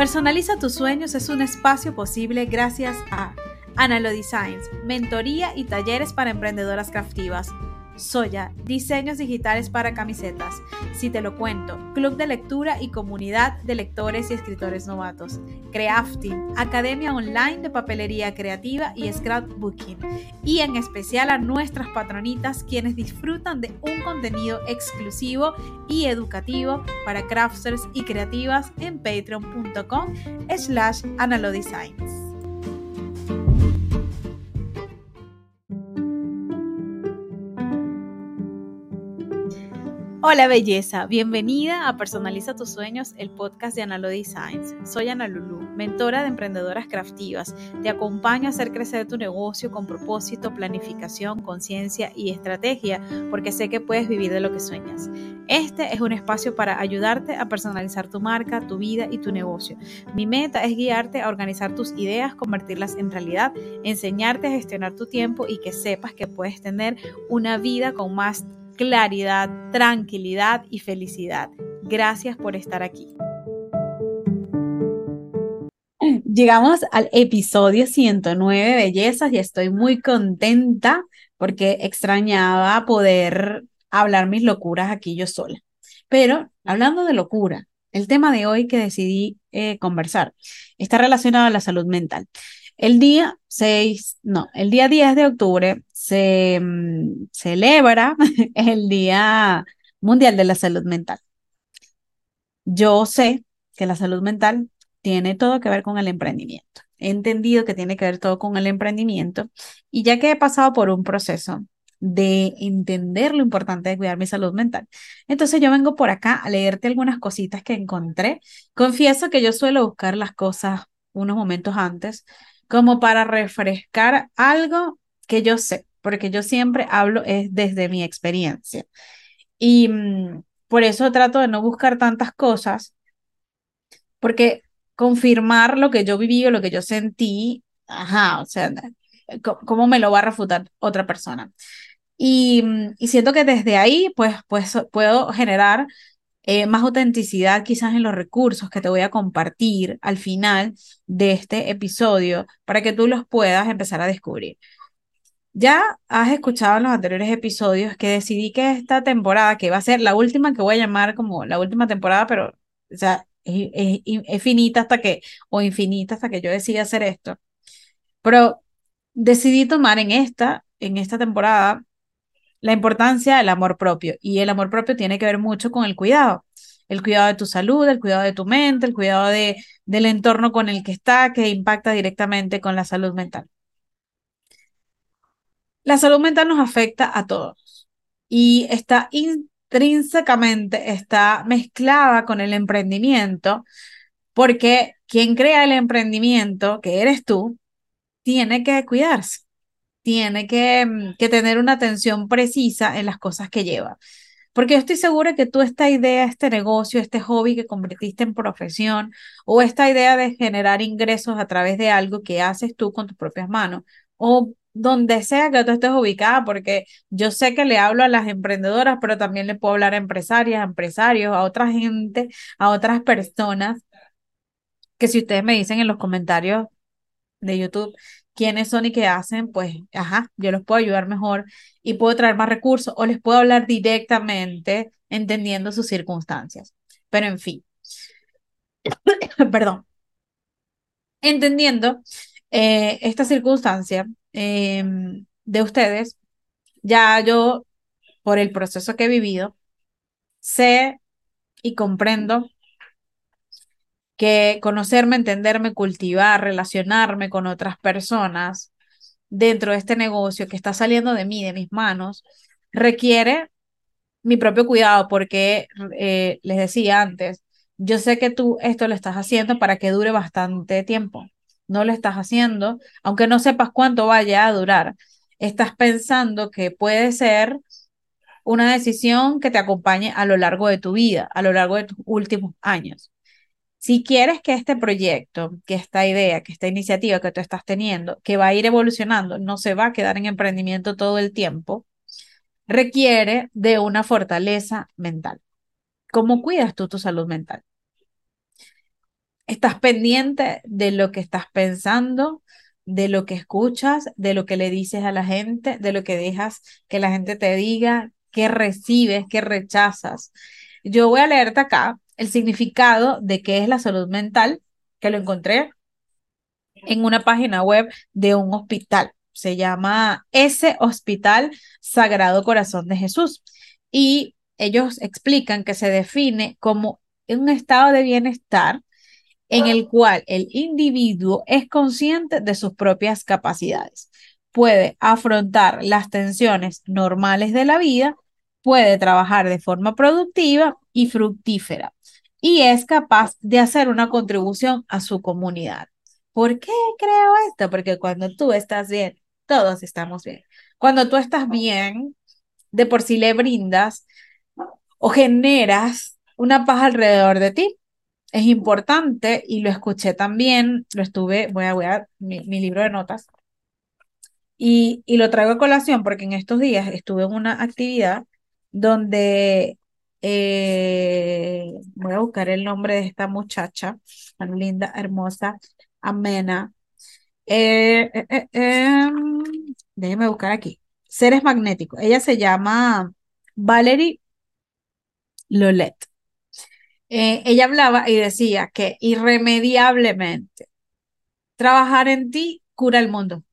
Personaliza tus sueños es un espacio posible gracias a Analo Designs, mentoría y talleres para emprendedoras craftivas Soya, diseños digitales para camisetas. Si te lo cuento, club de lectura y comunidad de lectores y escritores novatos. Crafting, academia online de papelería creativa y scrapbooking. Y en especial a nuestras patronitas quienes disfrutan de un contenido exclusivo y educativo para crafters y creativas en patreon.com slash analodesigns. Hola belleza, bienvenida a Personaliza tus sueños, el podcast de Analo Designs. Soy Ana Lulu, mentora de emprendedoras craftivas. Te acompaño a hacer crecer tu negocio con propósito, planificación, conciencia y estrategia, porque sé que puedes vivir de lo que sueñas. Este es un espacio para ayudarte a personalizar tu marca, tu vida y tu negocio. Mi meta es guiarte a organizar tus ideas, convertirlas en realidad, enseñarte a gestionar tu tiempo y que sepas que puedes tener una vida con más claridad, tranquilidad y felicidad. Gracias por estar aquí. Llegamos al episodio 109, bellezas, y estoy muy contenta porque extrañaba poder hablar mis locuras aquí yo sola. Pero hablando de locura, el tema de hoy que decidí eh, conversar está relacionado a la salud mental. El día 6, no, el día 10 de octubre se mm, celebra el Día Mundial de la Salud Mental. Yo sé que la salud mental tiene todo que ver con el emprendimiento. He entendido que tiene que ver todo con el emprendimiento y ya que he pasado por un proceso de entender lo importante de cuidar mi salud mental. Entonces yo vengo por acá a leerte algunas cositas que encontré. Confieso que yo suelo buscar las cosas unos momentos antes como para refrescar algo que yo sé, porque yo siempre hablo es desde mi experiencia. Y mm, por eso trato de no buscar tantas cosas, porque confirmar lo que yo viví o lo que yo sentí, ajá, o sea, ¿cómo me lo va a refutar otra persona? Y, mm, y siento que desde ahí, pues, pues puedo generar eh, más autenticidad quizás en los recursos que te voy a compartir al final de este episodio para que tú los puedas empezar a descubrir. Ya has escuchado en los anteriores episodios que decidí que esta temporada, que va a ser la última que voy a llamar como la última temporada, pero o sea, es, finita hasta que, o infinita hasta que yo decida hacer esto. Pero decidí tomar en esta, en esta temporada la importancia del amor propio. Y el amor propio tiene que ver mucho con el cuidado. El cuidado de tu salud, el cuidado de tu mente, el cuidado de, del entorno con el que está, que impacta directamente con la salud mental. La salud mental nos afecta a todos y está intrínsecamente, está mezclada con el emprendimiento, porque quien crea el emprendimiento, que eres tú, tiene que cuidarse tiene mm, que, tener una atención precisa en las cosas que lleva. Porque yo estoy segura que tú esta idea, este negocio, este hobby que convertiste en profesión o esta idea de generar ingresos a través de algo que haces tú con tus propias manos o donde sea que tú estés ubicada, porque yo sé que le hablo a las emprendedoras, pero también le puedo hablar a empresarias, a empresarios, a otra gente, a otras personas, que si ustedes me dicen en los comentarios de YouTube quiénes son y qué hacen, pues, ajá, yo los puedo ayudar mejor y puedo traer más recursos o les puedo hablar directamente entendiendo sus circunstancias. Pero en fin, perdón, entendiendo eh, esta circunstancia em, de ustedes, ya yo, por el proceso que he vivido, sé y comprendo que conocerme, entenderme, cultivar, relacionarme con otras personas dentro de este negocio que está saliendo de mí, de mis manos, requiere mi propio cuidado porque eh, les decía antes, yo sé que tú esto lo estás haciendo para que dure bastante tiempo. No lo estás haciendo, aunque no sepas cuánto vaya a durar. Estás pensando que puede ser una decisión que te acompañe a lo largo de tu vida, a lo largo de tus últimos años. Si quieres que este proyecto, que esta idea, que esta iniciativa que tú estás teniendo, que va a ir evolucionando, no se va a quedar en emprendimiento todo el tiempo, requiere de una fortaleza mental. ¿Cómo cuidas tú tu salud mental? Estás pendiente de lo que estás pensando, de lo que escuchas, de lo que le dices a la gente, de lo que dejas que la gente te diga, qué recibes, qué rechazas. Yo voy a leerte acá el significado de qué es la salud mental, que lo encontré en una página web de un hospital. Se llama ese Hospital Sagrado Corazón de Jesús. Y ellos explican que se define como un estado de bienestar en el cual el individuo es consciente de sus propias capacidades, puede afrontar las tensiones normales de la vida, puede trabajar de forma productiva y fructífera y es capaz de hacer una contribución a su comunidad. ¿Por qué creo esto? Porque cuando tú estás bien, todos estamos bien. Cuando tú estás bien, de por sí le brindas o generas una paz alrededor de ti es importante y lo escuché también, lo estuve, voy a, ver mi, libro de notas y, y lo traigo a colación porque en estos días estuve en una actividad donde eh, voy a buscar el nombre de esta muchacha, tan linda, hermosa, amena. Eh, eh, em, déjeme buscar aquí. Seres magnéticos. Ella se llama Valerie Lolet. Eh, ella hablaba y decía que irremediablemente trabajar en ti cura el mundo.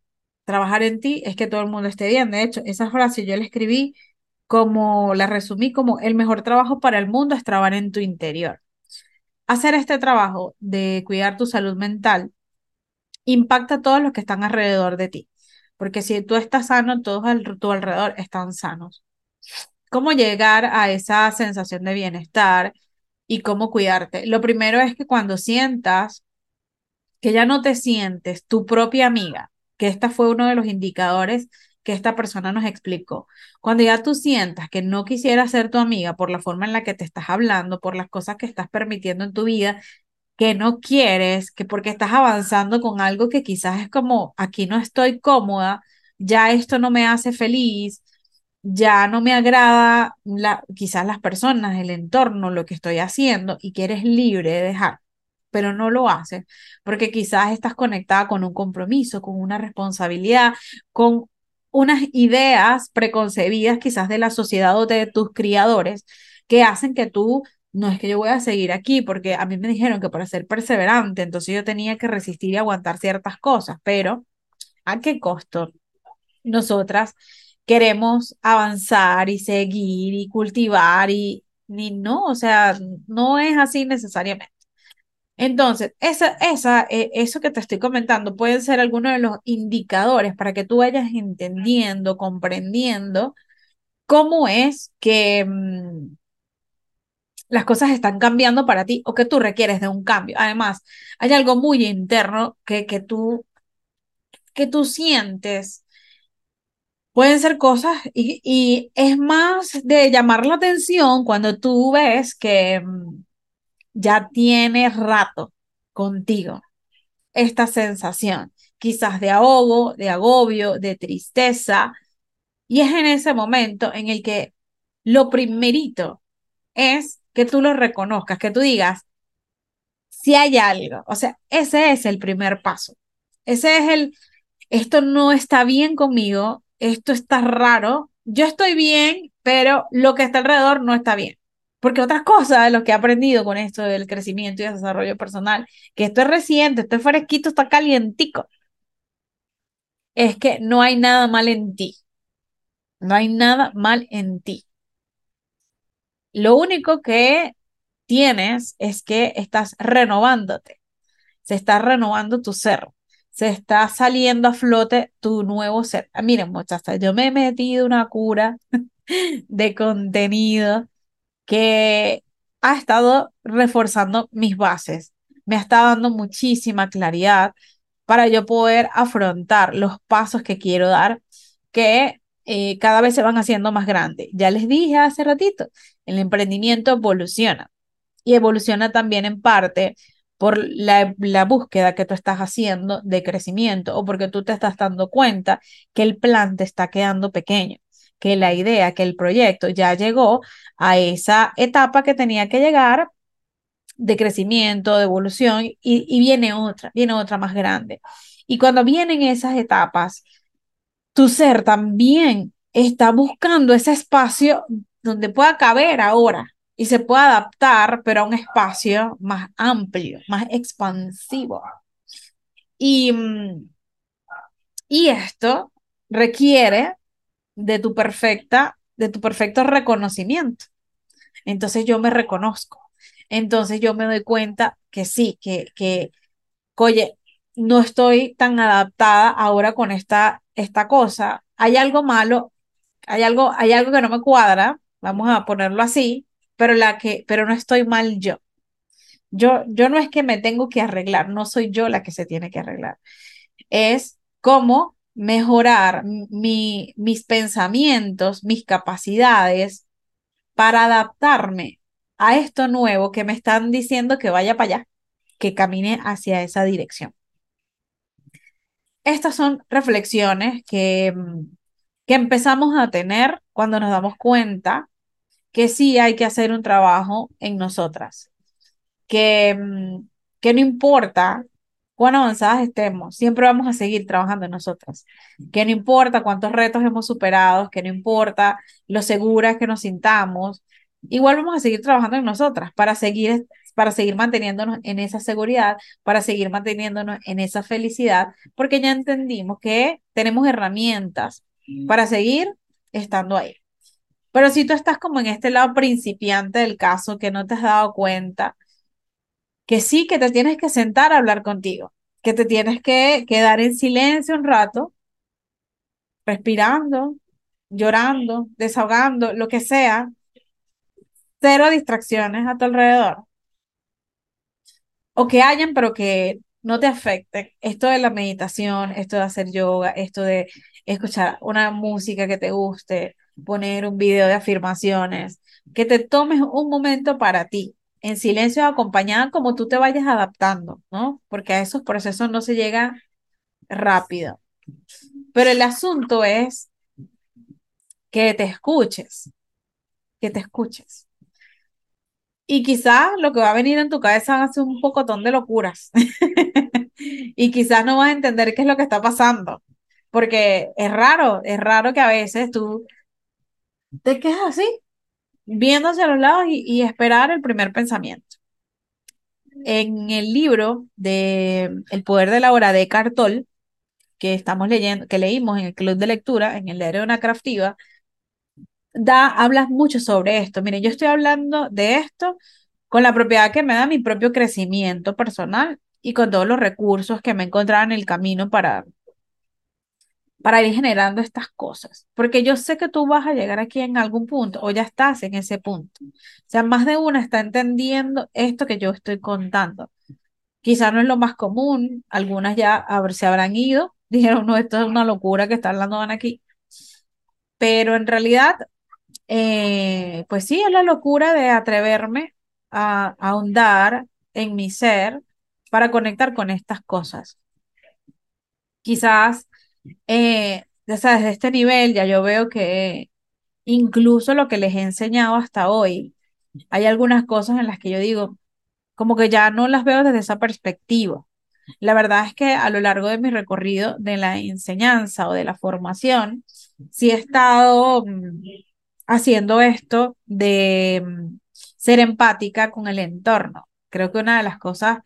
Trabajar en ti es que todo el mundo esté bien. De hecho, esa frase yo la escribí como, la resumí como el mejor trabajo para el mundo es trabajar en tu interior. Hacer este trabajo de cuidar tu salud mental impacta a todos los que están alrededor de ti. Porque si tú estás sano, todos a tu alrededor están sanos. ¿Cómo llegar a esa sensación de bienestar? y cómo cuidarte. Lo primero es que cuando sientas que ya no te sientes tu propia amiga, que esta fue uno de los indicadores que esta persona nos explicó. Cuando ya tú sientas que no quisiera ser tu amiga por la forma en la que te estás hablando, por las cosas que estás permitiendo en tu vida, que no quieres, que porque estás avanzando con algo que quizás es como, aquí no estoy cómoda, ya esto no me hace feliz, ya no me agrada la, quizás las personas, el entorno, lo que estoy haciendo y que eres libre de dejar, pero no lo haces porque quizás estás conectada con un compromiso, con una responsabilidad, con unas ideas preconcebidas quizás de la sociedad o de tus criadores que hacen que tú no es que yo voy a seguir aquí, porque a mí me dijeron que para ser perseverante, entonces yo tenía que resistir y aguantar ciertas cosas, pero ¿a qué costo? Nosotras queremos avanzar y seguir y cultivar y ni no, o sea, no es así necesariamente. Entonces, esa, esa, eh, eso que te estoy comentando pueden ser algunos de los indicadores para que tú vayas entendiendo, comprendiendo cómo es que mm, las cosas están cambiando para ti o que tú requieres de un cambio. Además, hay algo muy interno que, que, tú, que tú sientes pueden ser cosas y, es más de llamar la atención cuando tú ves que mm, ya tienes rato contigo esta sensación, quizás de ahogo, de agobio, de tristeza. Y es en ese momento en el que lo primerito es que tú lo reconozcas, que tú digas, si hay algo, o sea, ese es el primer paso. Ese es el, esto no está bien conmigo, esto está raro, yo estoy bien, pero lo que está alrededor no está bien. Porque otras cosas lo que he aprendido con esto del crecimiento y el desarrollo personal, que esto es reciente, esto es fresquito, está calientico, es que no hay nada mal en ti. No hay nada mal en ti. Lo único que tienes es que estás renovándote. Se está renovando tu ser se está saliendo a flote tu nuevo ser. Ah, miren, muchachas, yo me he metido una cura de contenido que ha estado reforzando mis bases, me estado dando muchísima claridad para yo poder afrontar los pasos que quiero dar, que eh, cada vez se van haciendo más grandes. Ya les dije hace ratito, el emprendimiento evoluciona y evoluciona también en parte por la, búsqueda que tú estás haciendo de crecimiento o porque tú te estás dando cuenta que el plan te está quedando pequeño, que la idea, que el proyecto ya llegó a esa etapa que tenía que llegar de crecimiento, de evolución, y, viene otra, viene otra más grande. Y cuando vienen esas etapas, tu ser también está buscando ese espacio donde pueda caber ahora y se pueda adaptar, pero a un espacio más amplio, más expansivo. Y, mm, y esto requiere de tu perfecta, de tu perfecto reconocimiento. Entonces yo me reconozco. Entonces yo me doy cuenta que sí, que, que, oye, no estoy tan adaptada ahora con esta, esta cosa. Hay algo malo, hay algo, hay algo que no me cuadra, vamos a ponerlo así, pero, la que, pero no estoy mal yo. Yo, yo no es que me tengo que arreglar, no soy yo la que se tiene que arreglar. Es cómo mejorar mi, mis pensamientos, mis capacidades para adaptarme a esto nuevo que me están diciendo que vaya para allá, que camine hacia esa dirección. Estas son reflexiones que, que empezamos a tener cuando nos damos cuenta que sí hay que hacer un trabajo en nosotras, que, mm, que no importa cuán avanzadas estemos, siempre vamos a seguir trabajando en nosotras, que no importa cuántos retos hemos superado, que no importa lo seguras que nos sintamos, igual vamos a seguir trabajando en nosotras para seguir para seguir manteniéndonos en esa seguridad, para seguir manteniéndonos en esa felicidad, porque ya entendimos que tenemos herramientas para seguir estando ahí. Pero si tú estás como en este lado principiante del caso, que no te has dado cuenta, que sí, que te tienes que sentar a hablar contigo, que te tienes que quedar en silencio un rato, respirando, llorando, desahogando, lo que sea, cero distracciones a tu alrededor. O que hayan, pero que no te afecten. Esto de la meditación, esto de hacer yoga, esto de escuchar una música que te guste, poner un video de afirmaciones, que te tomes un momento para ti, en silencio acompañada como tú te vayas adaptando, ¿no? Porque a esos procesos no se llega rápido. Pero el asunto es que te escuches, que te escuches. Y quizás lo que va a venir en tu cabeza va a ser un pocotón de locuras. y quizás no vas a entender qué es lo que está pasando. Porque es raro, es raro que a veces tú te quedas así, viendo hacia los lados y, esperar el primer pensamiento. En el libro de El poder de la hora de Cartol, que estamos leyendo, que leímos en el club de lectura, en el diario de una craftiva, da, hablas mucho sobre esto. Miren, yo estoy hablando de esto con la propiedad que me da mi propio crecimiento personal y con todos los recursos que me encontrado en el camino para, para ir generando estas cosas, porque yo sé que tú vas a llegar aquí en algún punto o ya estás en ese punto. O sea, más de una está entendiendo esto que yo estoy contando. Quizás no es lo más común, algunas ya se habrán ido, dijeron, no, esto es una locura que está hablando aquí. Pero en realidad, eh, pues sí, es la locura de atreverme a ahondar en mi ser para conectar con estas cosas. Quizás eh, desde este nivel ya yo veo que incluso lo que les he enseñado hasta hoy, hay algunas cosas en las que yo digo, como que ya no las veo desde esa perspectiva. La verdad es que a lo largo de mi recorrido de la enseñanza o de la formación, sí he estado mm, haciendo esto de mm, ser empática con el entorno. Creo que una de las cosas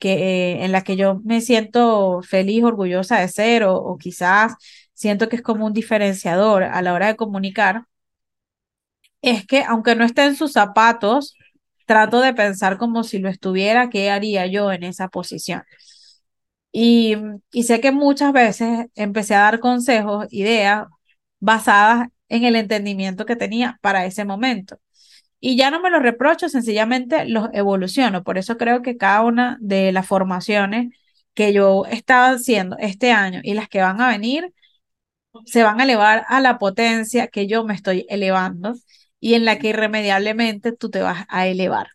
que, eh, en la que yo me siento feliz, orgullosa de ser, o, o quizás siento que es como un diferenciador a la hora de comunicar, es que aunque no esté en sus zapatos, trato de pensar como si lo estuviera, ¿qué haría yo en esa posición? Y, y sé que muchas veces empecé a dar consejos, ideas basadas en el entendimiento que tenía para ese momento. Y ya no me los reprocho, sencillamente los evoluciono. Por eso creo que cada una de las formaciones que yo he estado haciendo este año y las que van a venir se van a elevar a la potencia que yo me estoy elevando y en la que irremediablemente tú te vas a elevar.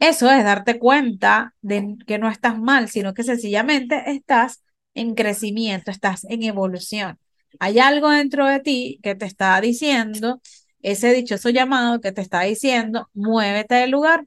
Eso es darte cuenta de que no estás mal, sino que sencillamente estás en crecimiento, estás en evolución. Hay algo dentro de ti que te está diciendo ese dichoso llamado que te está diciendo, muévete del lugar.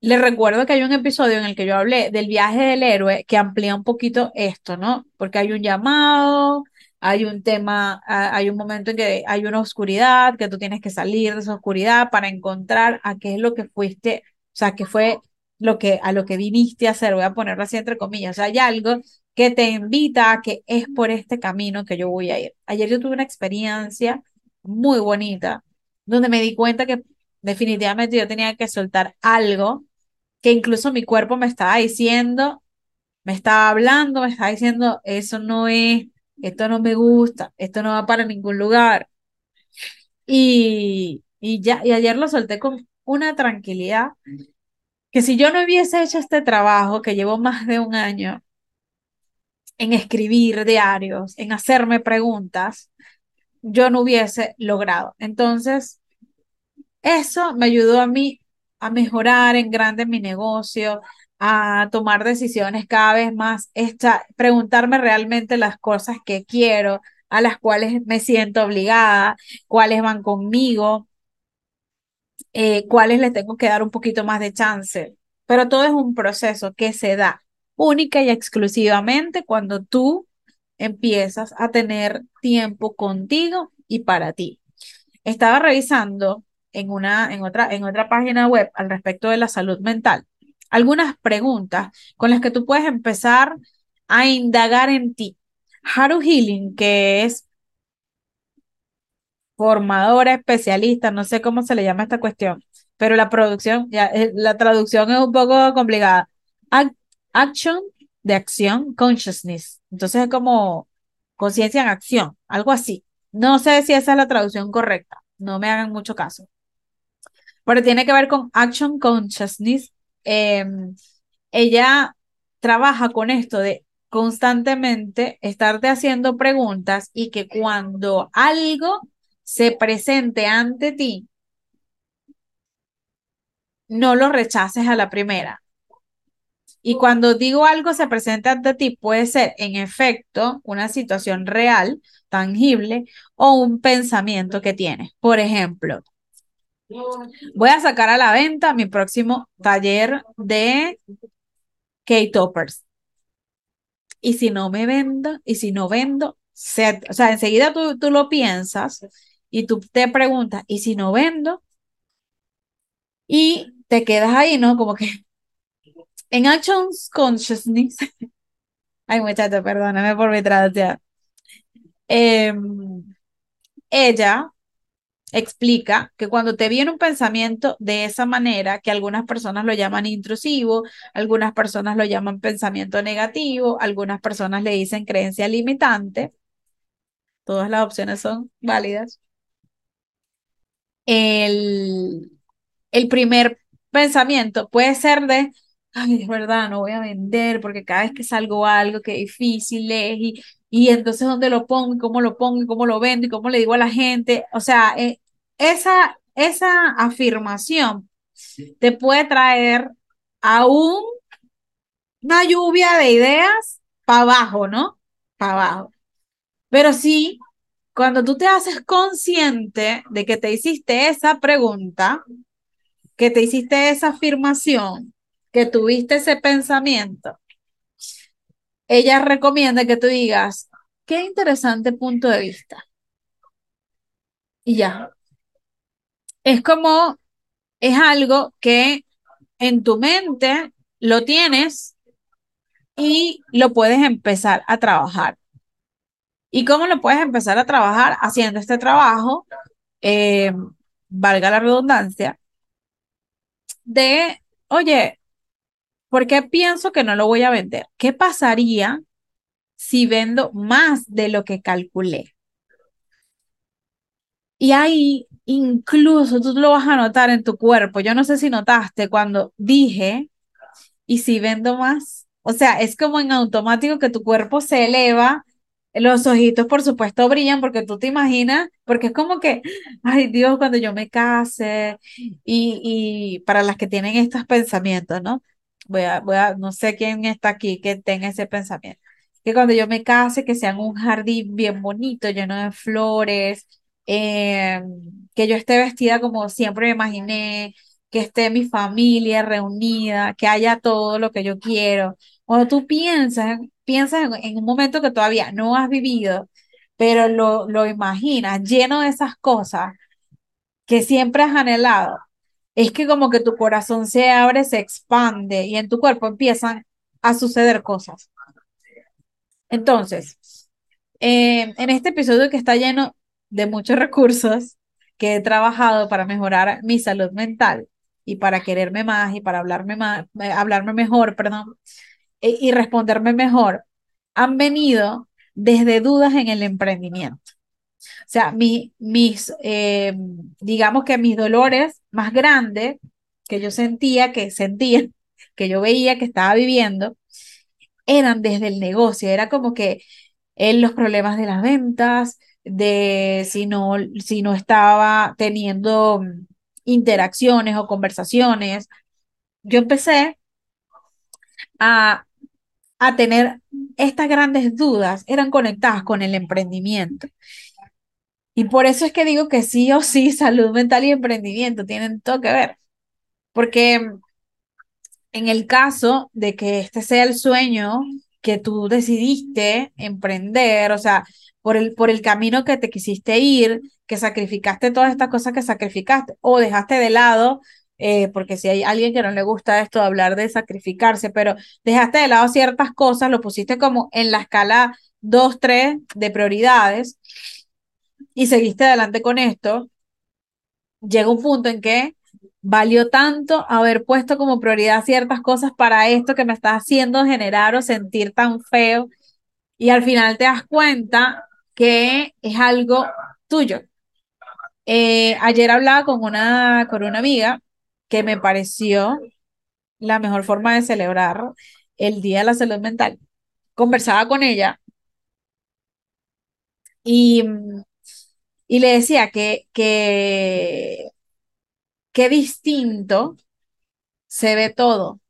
le recuerdo que hay un episodio en el que yo hablé del viaje del héroe que amplía un poquito esto, ¿no? Porque hay un llamado, hay un tema, hay un momento en que hay una oscuridad, que tú tienes que salir de esa oscuridad para encontrar a qué es lo que fuiste, o sea, qué fue lo que, a lo que viniste a hacer, voy a ponerlo así entre comillas, o sea, hay algo que te invita a que es por este camino que yo voy a ir. Ayer yo tuve una experiencia muy bonita, donde me di cuenta que definitivamente yo tenía que soltar algo que incluso mi cuerpo me estaba diciendo, me estaba hablando, me estaba diciendo, eso no es, esto no me gusta, esto no va para ningún lugar. Y, y ya, y ayer lo solté con una tranquilidad que si yo no hubiese hecho este trabajo que llevo más de un año en escribir diarios, en hacerme preguntas, yo no hubiese logrado. Entonces, eso me ayudó a mí a mejorar en grande mi negocio, a tomar decisiones cada vez más, esta, preguntarme realmente las cosas que quiero, a las cuales me siento obligada, cuáles van conmigo, eh, cuáles le tengo que dar un poquito más de chance. Pero todo es un proceso que se da única y exclusivamente cuando tú empiezas a tener tiempo contigo y para ti. Estaba revisando en una, en otra, en otra página web al respecto de la salud mental algunas preguntas con las que tú puedes empezar a indagar en ti. Haru Healing, que es formadora, especialista, no sé cómo se le llama esta cuestión, pero la producción, ya, eh, la traducción es un poco complicada. action de acción, consciousness. Entonces es como conciencia en acción, algo así. No sé si esa es la traducción correcta, no me hagan mucho caso. Pero tiene que ver con action consciousness. Em, ella trabaja con esto de constantemente estarte haciendo preguntas y que cuando algo se presente ante ti, no lo rechaces a la primera. Y cuando digo algo se presenta ante ti, puede ser en efecto una situación real, tangible, o un pensamiento que tienes. Por ejemplo, voy a sacar a la venta mi próximo taller de K-Toppers. Y si no me vendo, y si no vendo, o sea, enseguida tú, tú lo piensas y tú te preguntas, ¿y si no vendo? Y te quedas ahí, ¿no? Como que en Actions Consciousness, ay muchacho, perdóname por mi traducción, em, ella explica que cuando te viene un pensamiento de esa manera, que algunas personas lo llaman intrusivo, algunas personas lo llaman pensamiento negativo, algunas personas le dicen creencia limitante, todas las opciones son válidas. El, el primer pensamiento puede ser de, ay, es verdad, no voy a vender porque cada vez que salgo algo, que difícil es, y, y entonces dónde lo pongo, y cómo lo pongo, y cómo lo vendo, y cómo le digo a la gente. O sea, eh, esa, esa afirmación te puede traer aún una lluvia de ideas para abajo, ¿no? Para abajo. Pero sí, cuando tú te haces consciente de que te hiciste esa pregunta, que te hiciste esa afirmación, que tuviste ese pensamiento, ella recomienda que tú digas, qué interesante punto de vista. Y ya. Es como, es algo que en tu mente lo tienes y lo puedes empezar a trabajar. ¿Y cómo lo puedes empezar a trabajar? Haciendo este trabajo, eh, valga la redundancia, de, oye, ¿por qué pienso que no lo voy a vender? ¿Qué pasaría si vendo más de lo que calculé? Y ahí incluso tú lo vas a notar en tu cuerpo. Yo no sé si notaste cuando dije, ¿y si vendo más? O sea, es como en automático que tu cuerpo se eleva los ojitos, por supuesto, brillan porque tú te imaginas, porque es como que, ay Dios, cuando yo me case, y, y para las que tienen estos pensamientos, ¿no? Voy a, voy a, no sé quién está aquí que tenga ese pensamiento, que cuando yo me case, que sea un jardín bien bonito, lleno de flores, eh, que yo esté vestida como siempre me imaginé, que esté mi familia reunida, que haya todo lo que yo quiero. Cuando tú piensas, piensas en, un momento que todavía no has vivido, pero lo, lo imaginas lleno de esas cosas que siempre has anhelado, es que como que tu corazón se abre, se expande y en tu cuerpo empiezan a suceder cosas. Entonces, eh, en este episodio que está lleno de muchos recursos que he trabajado para mejorar mi salud mental y para quererme más y para hablarme más, eh, hablarme mejor, perdón, e, y responderme mejor, han venido desde dudas en el emprendimiento. O sea, mi, mis, eh, digamos que mis dolores más grandes que yo sentía, que sentía, que yo veía que estaba viviendo, eran desde el negocio. Era como que en los problemas de las ventas, de si no, si no estaba teniendo interacciones o conversaciones. Yo empecé a, a tener estas grandes dudas, eran conectadas con el emprendimiento. Y por eso es que digo que sí o sí, salud mental y emprendimiento tienen todo que ver. Porque en el caso de que este sea el sueño que tú decidiste emprender, o sea, por el, por el camino que te quisiste ir, que sacrificaste todas estas cosas que sacrificaste o dejaste de lado, eh, porque si hay alguien que no le gusta esto de hablar de sacrificarse, pero dejaste de lado ciertas cosas, lo pusiste como en la escala 2, 3 de prioridades y seguiste adelante con esto, llega un punto en que valió tanto haber puesto como prioridad ciertas cosas para esto que me está haciendo generar o sentir tan feo y al final te das cuenta que es algo tuyo. Eh, ayer hablaba con una, con una amiga que me pareció la mejor forma de celebrar el Día de la Salud Mental. Conversaba con ella y y le decía que, que, qué distinto se ve todo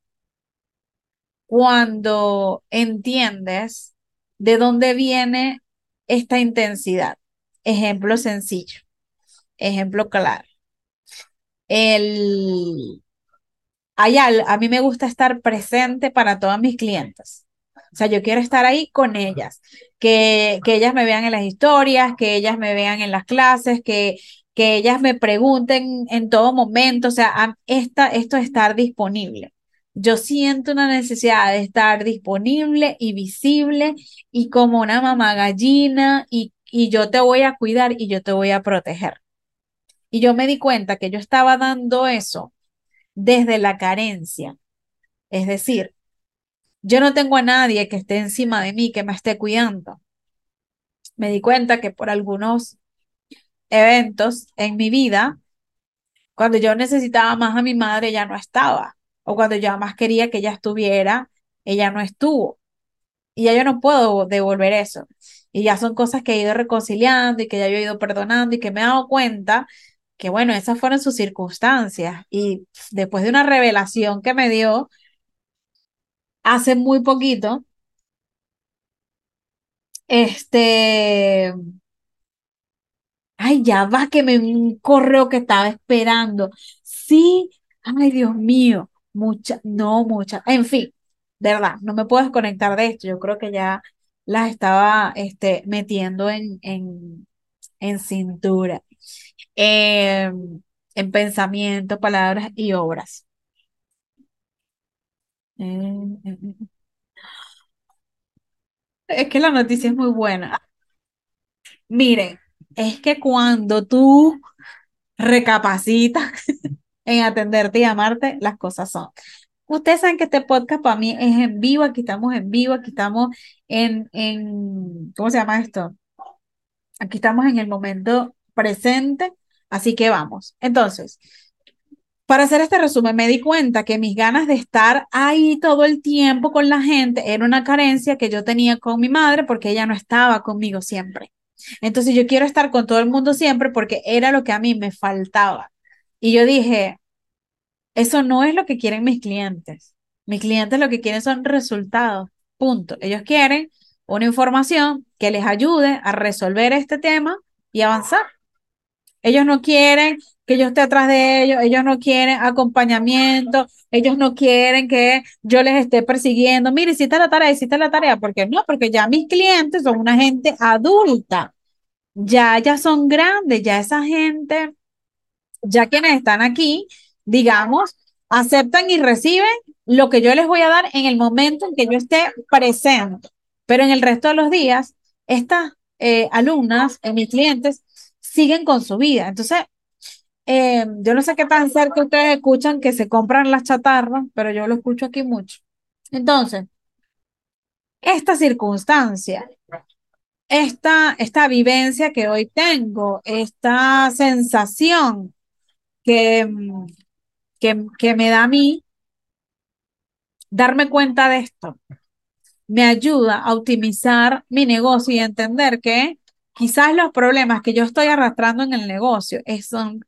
cuando entiendes de dónde viene esta intensidad. Ejemplo sencillo, ejemplo claro. El, hay a mí me gusta estar presente para todas mis clientes. O sea, yo quiero estar ahí con ellas, que, que ellas me vean en las historias, que ellas me vean en las clases, que, que ellas me pregunten en todo momento. O sea, esta, esto es estar disponible. Yo siento una necesidad de estar disponible y visible y como una mamá gallina y, y yo te voy a cuidar y yo te voy a proteger. Y yo me di cuenta que yo estaba dando eso desde la carencia. Es decir, yo no tengo a nadie que esté encima de mí, que me esté cuidando. Me di cuenta que por algunos eventos en mi vida, cuando yo necesitaba más a mi madre, ella no estaba. O cuando yo más quería que ella estuviera, ella no estuvo. Y ya yo no puedo devolver eso. Y ya son cosas que he ido reconciliando y que ya yo he ido perdonando y que me he dado cuenta que, bueno, esas fueron sus circunstancias. Y después de una revelación que me dio, hace muy poquito, este, ay, ya va que me un correo que estaba esperando. Sí, ay, Dios mío, mucha, no mucha, en fin, verdad, no me puedo desconectar de esto. Yo creo que ya las estaba este, metiendo en, en, en cintura, em, en pensamiento, palabras y obras. Mm, mm, mm. Es que la noticia es muy buena. Miren, es que cuando tú recapacitas en atenderte y amarte, las cosas son. Ustedes saben que este podcast para mí es en vivo, aquí estamos en vivo, aquí estamos en, en, ¿cómo se llama esto? Aquí estamos en el momento presente, así que vamos. Entonces, para hacer este resumen, me di cuenta que mis ganas de estar ahí todo el tiempo con la gente era una carencia que yo tenía con mi madre porque ella no estaba conmigo siempre. Entonces yo quiero estar con todo el mundo siempre porque era lo que a mí me faltaba. Y yo dije, eso no es lo que quieren mis clientes. Mis clientes lo que quieren son resultados. Punto. Ellos quieren una información que les ayude a resolver este tema y avanzar. Ellos no quieren que yo esté atrás de ellos, ellos no quieren acompañamiento, ellos no quieren que yo les esté persiguiendo. Mire, hiciste la tarea, hiciste la tarea, ¿por qué no? Porque ya mis clientes son una gente adulta, ya, ya son grandes, ya esa gente, ya quienes están aquí, digamos, aceptan y reciben lo que yo les voy a dar en el momento en que yo esté presente. Pero en el resto de los días, estas eh, alumnas, eh, mis clientes, siguen con su vida. Entonces, eh, yo no sé qué tan cerca ustedes escuchan que se compran las chatarras, pero yo lo escucho aquí mucho. Entonces, esta circunstancia, esta, esta vivencia que hoy tengo, esta sensación que, que, que me da a mí darme cuenta de esto, me ayuda a optimizar mi negocio y entender que quizás los problemas que yo estoy arrastrando en el negocio son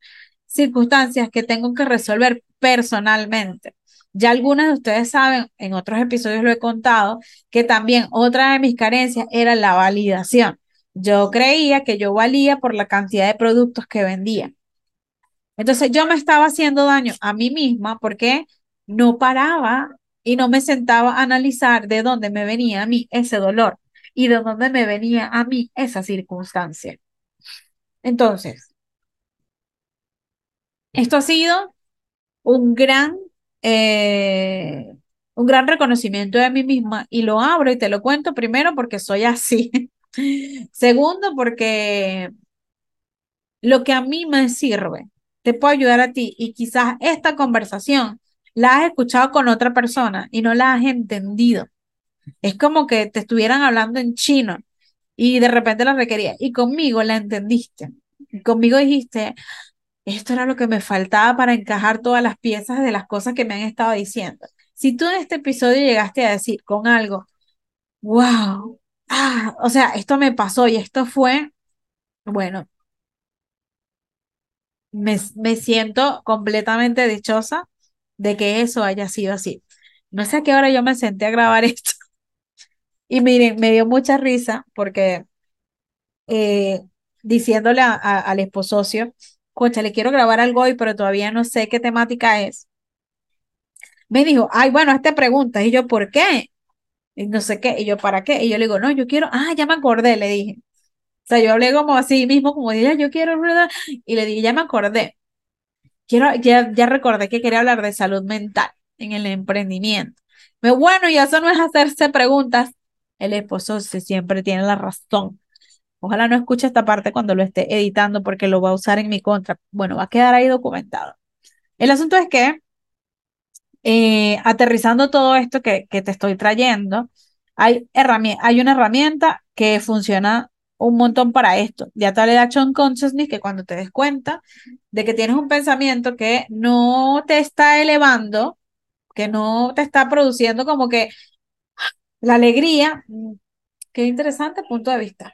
circunstancias que tengo que resolver personalmente. Ya algunas de ustedes saben, en otros episodios lo he contado, que también otra de mis carencias era la validación. Yo creía que yo valía por la cantidad de productos que vendía. Entonces yo me estaba haciendo daño a mí misma porque no paraba y no me sentaba a analizar de dónde me venía a mí ese dolor y de dónde me venía a mí esa circunstancia. Entonces, esto ha sido un gran, eh, un gran reconocimiento de mí misma y lo abro y te lo cuento primero porque soy así. Segundo, porque lo que a mí me sirve te puede ayudar a ti y quizás esta conversación la has escuchado con otra persona y no la has entendido. Es como que te estuvieran hablando en chino y de repente la requería y conmigo la entendiste. Y conmigo dijiste, esto era lo que me faltaba para encajar todas las piezas de las cosas que me han estado diciendo. Si tú en este episodio llegaste a decir con algo, wow, ah, o sea, esto me pasó y esto fue, bueno, me, me siento completamente dichosa de que eso haya sido así. No sé a qué hora yo me senté a grabar esto. Y miren, me dio mucha risa porque eh, diciéndole al esposocio, cocha, le quiero grabar algo hoy, pero todavía no sé qué temática es. Me dijo, ay, bueno, hazte preguntas. Y yo, ¿por qué? Y no sé qué. Y yo, ¿para qué? Y yo le digo, no, yo quiero, ah, ya me acordé, le dije. O sea, yo hablé como así mismo, como dije, yo quiero, y le dije, ya me acordé. Quiero, ya, ya recordé que quería hablar de salud mental en el emprendimiento. Pero bueno, y eso no es hacerse preguntas. El esposo siempre tiene la razón. Ojalá no escuche esta parte cuando lo esté editando porque lo va a usar en mi contra. Bueno, va a quedar ahí documentado. El asunto es que, eh, aterrizando todo esto que, que te estoy trayendo, hay, hay una herramienta que funciona un montón para esto. Ya tal de Action Consciousness que cuando te des cuenta de que tienes un pensamiento que no te está elevando, que no te está produciendo como que la alegría, mm, qué interesante punto de vista.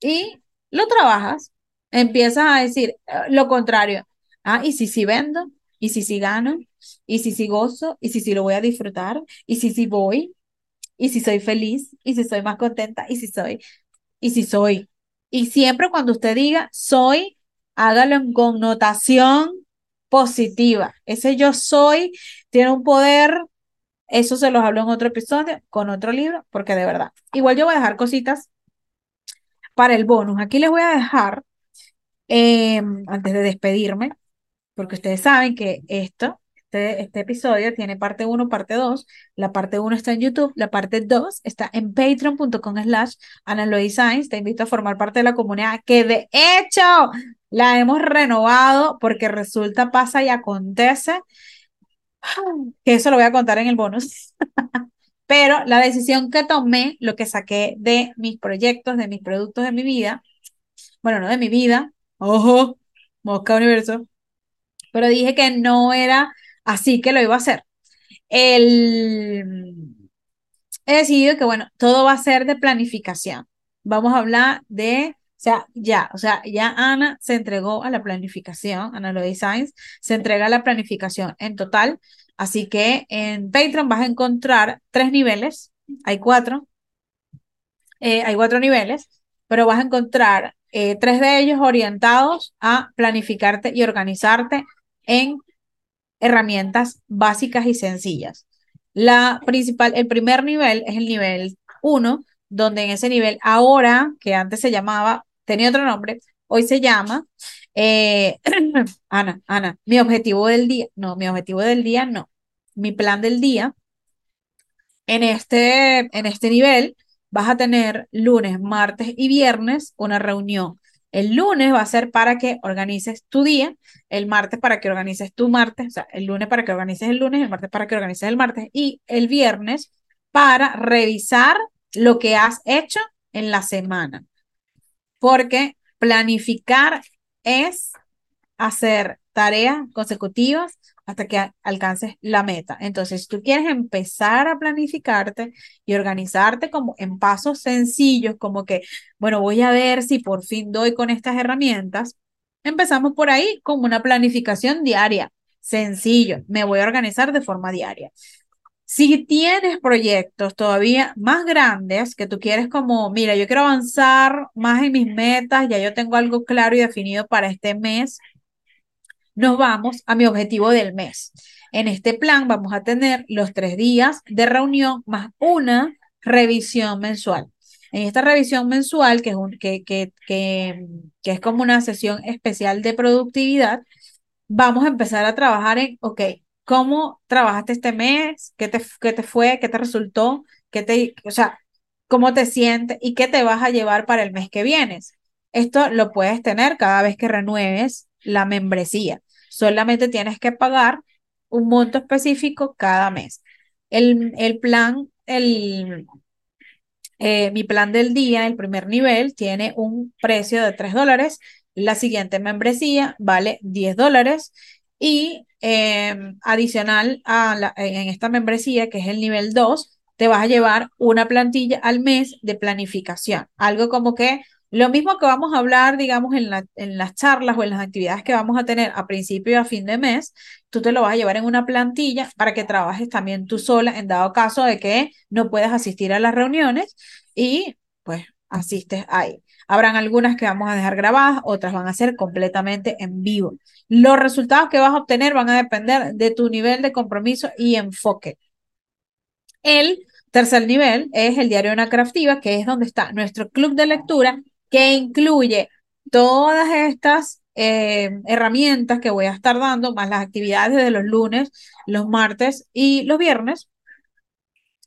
Y lo trabajas, empiezas a decir eh, lo contrario. Ah, y si sí vendo, y si sí gano, y si sí gozo, y si sí lo voy a disfrutar, y si sí voy, y si soy feliz, y si soy más contenta, y si soy, y si soy. Y siempre cuando usted diga soy, hágalo en connotación positiva. Ese yo soy tiene un poder, eso se los hablo en otro episodio, con otro libro, porque de verdad. Igual yo voy a dejar cositas para el bonus. Aquí les voy a dejar, em, antes de despedirme, porque ustedes saben que esto, este, este episodio tiene parte 1, parte 2. La parte 1 está en YouTube, la parte 2 está en patreon.com slash Te invito a formar parte de la comunidad que de hecho la hemos renovado porque resulta, pasa y acontece que eso lo voy a contar en el bonus. Pero la decisión que tomé, lo que saqué de mis proyectos, de mis productos de mi vida, bueno, no de mi vida, ojo, mosca universo, pero dije que no era así que lo iba a hacer. El... He decidido que, bueno, todo va a ser de planificación. Vamos a hablar de, o sea, ya, o sea, ya Ana se entregó a la planificación, Ana Lo Designs, se entrega a la planificación en total Así que en Patreon vas a encontrar tres niveles, hay cuatro, eh, hay cuatro niveles, pero vas a encontrar eh, tres de ellos orientados a planificarte y organizarte en herramientas básicas y sencillas. La principal, el primer nivel es el nivel 1, donde en ese nivel ahora, que antes se llamaba, tenía otro nombre, hoy se llama, eh, Ana, Ana, mi objetivo del día, no, mi objetivo del día no, mi plan del día, en este, en este nivel vas a tener lunes, martes y viernes una reunión. El lunes va a ser para que organices tu día, el martes para que organices tu martes, o sea, el lunes para que organices el lunes, el martes para que organices el martes y el viernes para revisar lo que has hecho en la semana. Porque planificar es hacer tareas consecutivas hasta que alcances la meta. Entonces, si tú quieres empezar a planificarte y organizarte como en pasos sencillos, como que, bueno, voy a ver si por fin doy con estas herramientas, empezamos por ahí como una planificación diaria. Sencillo, me voy a organizar de forma diaria. Si tienes proyectos todavía más grandes que tú quieres como, mira, yo quiero avanzar más en mis metas, ya yo tengo algo claro y definido para este mes, nos vamos a mi objetivo del mes. En este plan vamos a tener los tres días de reunión más una revisión mensual. En esta revisión mensual, que es, un, que, que, que, que es como una sesión especial de productividad, vamos a empezar a trabajar en, ok, ¿Cómo trabajaste este mes? ¿Qué te, qué te fue? ¿Qué te resultó? ¿Qué te, o sea, cómo te sientes y qué te vas a llevar para el mes que vienes? Esto lo puedes tener cada vez que renueves la membresía. Solamente tienes que pagar un monto específico cada mes. El, el plan, el, eh, mi plan del día, el primer nivel, tiene un precio de 3 dólares. La siguiente membresía vale 10 dólares y em, adicional a la, en esta membresía, que es el nivel 2, te vas a llevar una plantilla al mes de planificación. Algo como que lo mismo que vamos a hablar, digamos, en, la, en las charlas o en las actividades que vamos a tener a principio y a fin de mes, tú te lo vas a llevar en una plantilla para que trabajes también tú sola en dado caso de que no puedas asistir a las reuniones y pues asistes ahí. Habrán algunas que vamos a dejar grabadas, otras van a ser completamente en vivo. Los resultados que vas a obtener van a depender de tu nivel de compromiso y enfoque. El tercer nivel es el diario de una craftiva, que es donde está nuestro club de lectura, que incluye todas estas eh, herramientas que voy a estar dando, más las actividades de los lunes, los martes y los viernes.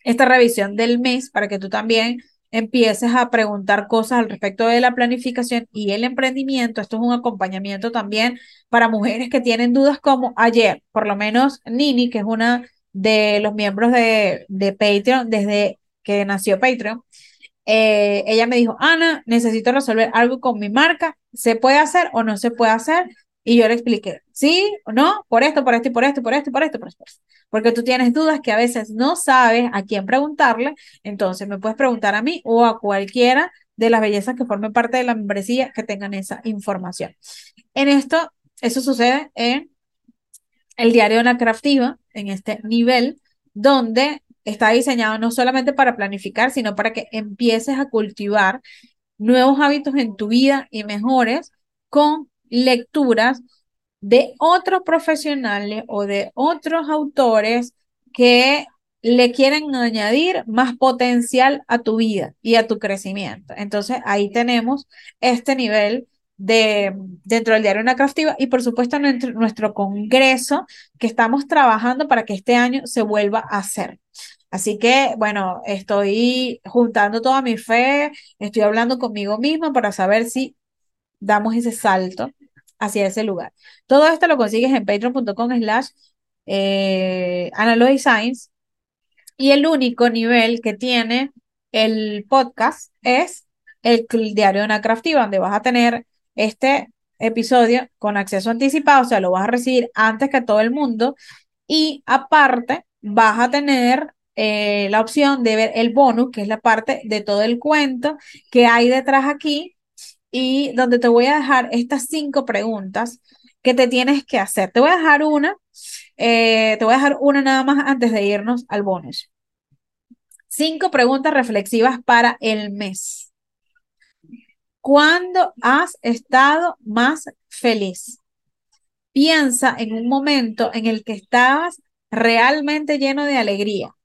Esta revisión del mes para que tú también empieces a preguntar cosas al respecto de la planificación y el emprendimiento. Esto es un acompañamiento también para mujeres que tienen dudas como ayer, por lo menos Nini, que es una de los miembros de, de Patreon desde que nació Patreon. Eh, ella me dijo, Ana, necesito resolver algo con mi marca, ¿se puede hacer o no se puede hacer? Y yo le expliqué, sí o no, por esto, por esto y por esto, por esto, por esto, por esto. Porque tú tienes dudas que a veces no sabes a quién preguntarle, entonces me puedes preguntar a mí o a cualquiera de las bellezas que formen parte de la membresía que tengan esa información. En esto, eso sucede en el diario de la craftiva, en este nivel, donde está diseñado no solamente para planificar, sino para que empieces a cultivar nuevos hábitos en tu vida y mejores con lecturas de otros profesionales o de otros autores que le quieren añadir más potencial a tu vida y a tu crecimiento. Entonces ahí tenemos este nivel de, dentro del diario Una Craftiva y por supuesto nuestro, nuestro congreso que estamos trabajando para que este año se vuelva a hacer. Así que, bueno, estoy juntando toda mi fe, estoy hablando conmigo misma para saber si damos ese salto hacia ese lugar. Todo esto lo consigues en patreon.com slash eh, Science y el único nivel que tiene el podcast es el diario de una craftiva, donde vas a tener este episodio con acceso anticipado, o sea, lo vas a recibir antes que todo el mundo y aparte vas a tener eh, la opción de ver el bonus, que es la parte de todo el cuento que hay detrás aquí y donde te voy a dejar estas cinco preguntas que te tienes que hacer. Te voy a dejar una, eh, te voy a dejar una nada más antes de irnos al bonus. Cinco preguntas reflexivas para el mes. ¿Cuándo has estado más feliz? Piensa en un momento en el que estabas realmente lleno de alegría.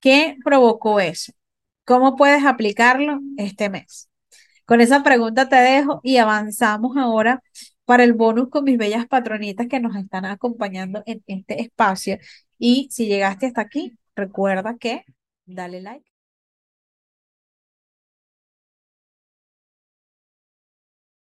¿Qué provocó eso? ¿Cómo puedes aplicarlo este mes? Con esa pregunta te dejo y avanzamos ahora para el bonus con mis bellas patronitas que nos están acompañando en este espacio. Y si llegaste hasta aquí, recuerda que dale like.